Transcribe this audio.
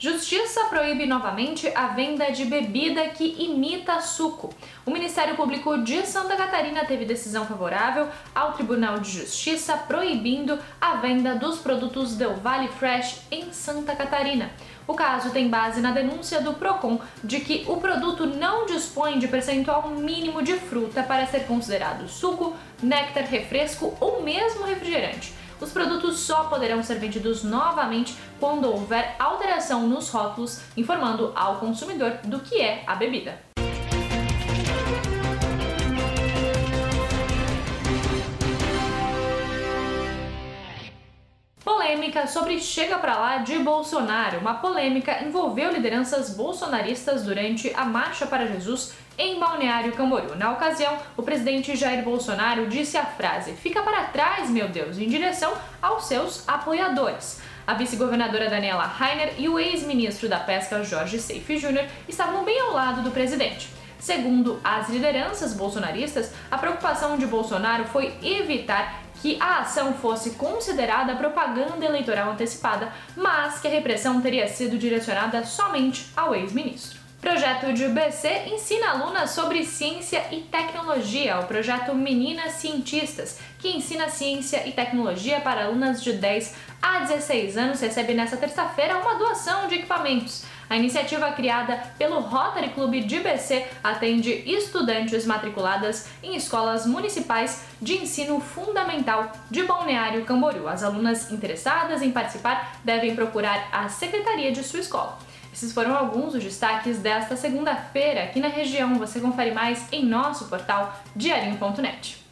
Justiça proíbe novamente a venda de bebida que imita suco. O Ministério Público de Santa Catarina teve decisão favorável ao Tribunal de Justiça proibindo a venda dos produtos Del Vale Fresh em Santa Catarina. O caso tem base na denúncia do Procon de que o produto não dispõe de percentual mínimo de fruta para ser considerado suco, néctar, refresco ou mesmo refrigerante os produtos só poderão ser vendidos novamente quando houver alteração nos rótulos, informando ao consumidor do que é a bebida. Polêmica sobre Chega pra lá de Bolsonaro. Uma polêmica envolveu lideranças bolsonaristas durante a Marcha para Jesus em Balneário Camboriú. Na ocasião, o presidente Jair Bolsonaro disse a frase: "Fica para trás, meu Deus", em direção aos seus apoiadores. A vice-governadora Daniela Rainer e o ex-ministro da Pesca Jorge Seife Júnior estavam bem ao lado do presidente. Segundo as lideranças bolsonaristas, a preocupação de Bolsonaro foi evitar que a ação fosse considerada propaganda eleitoral antecipada, mas que a repressão teria sido direcionada somente ao ex-ministro. Projeto de BC ensina alunas sobre ciência e tecnologia, o projeto Meninas Cientistas, que ensina ciência e tecnologia para alunas de 10 a 16 anos, recebe nesta terça-feira uma doação de equipamentos. A iniciativa criada pelo Rotary Club de BC atende estudantes matriculadas em escolas municipais de ensino fundamental de Balneário Camboriú. As alunas interessadas em participar devem procurar a secretaria de sua escola. Esses foram alguns dos destaques desta segunda-feira aqui na região. Você confere mais em nosso portal diarinho.net.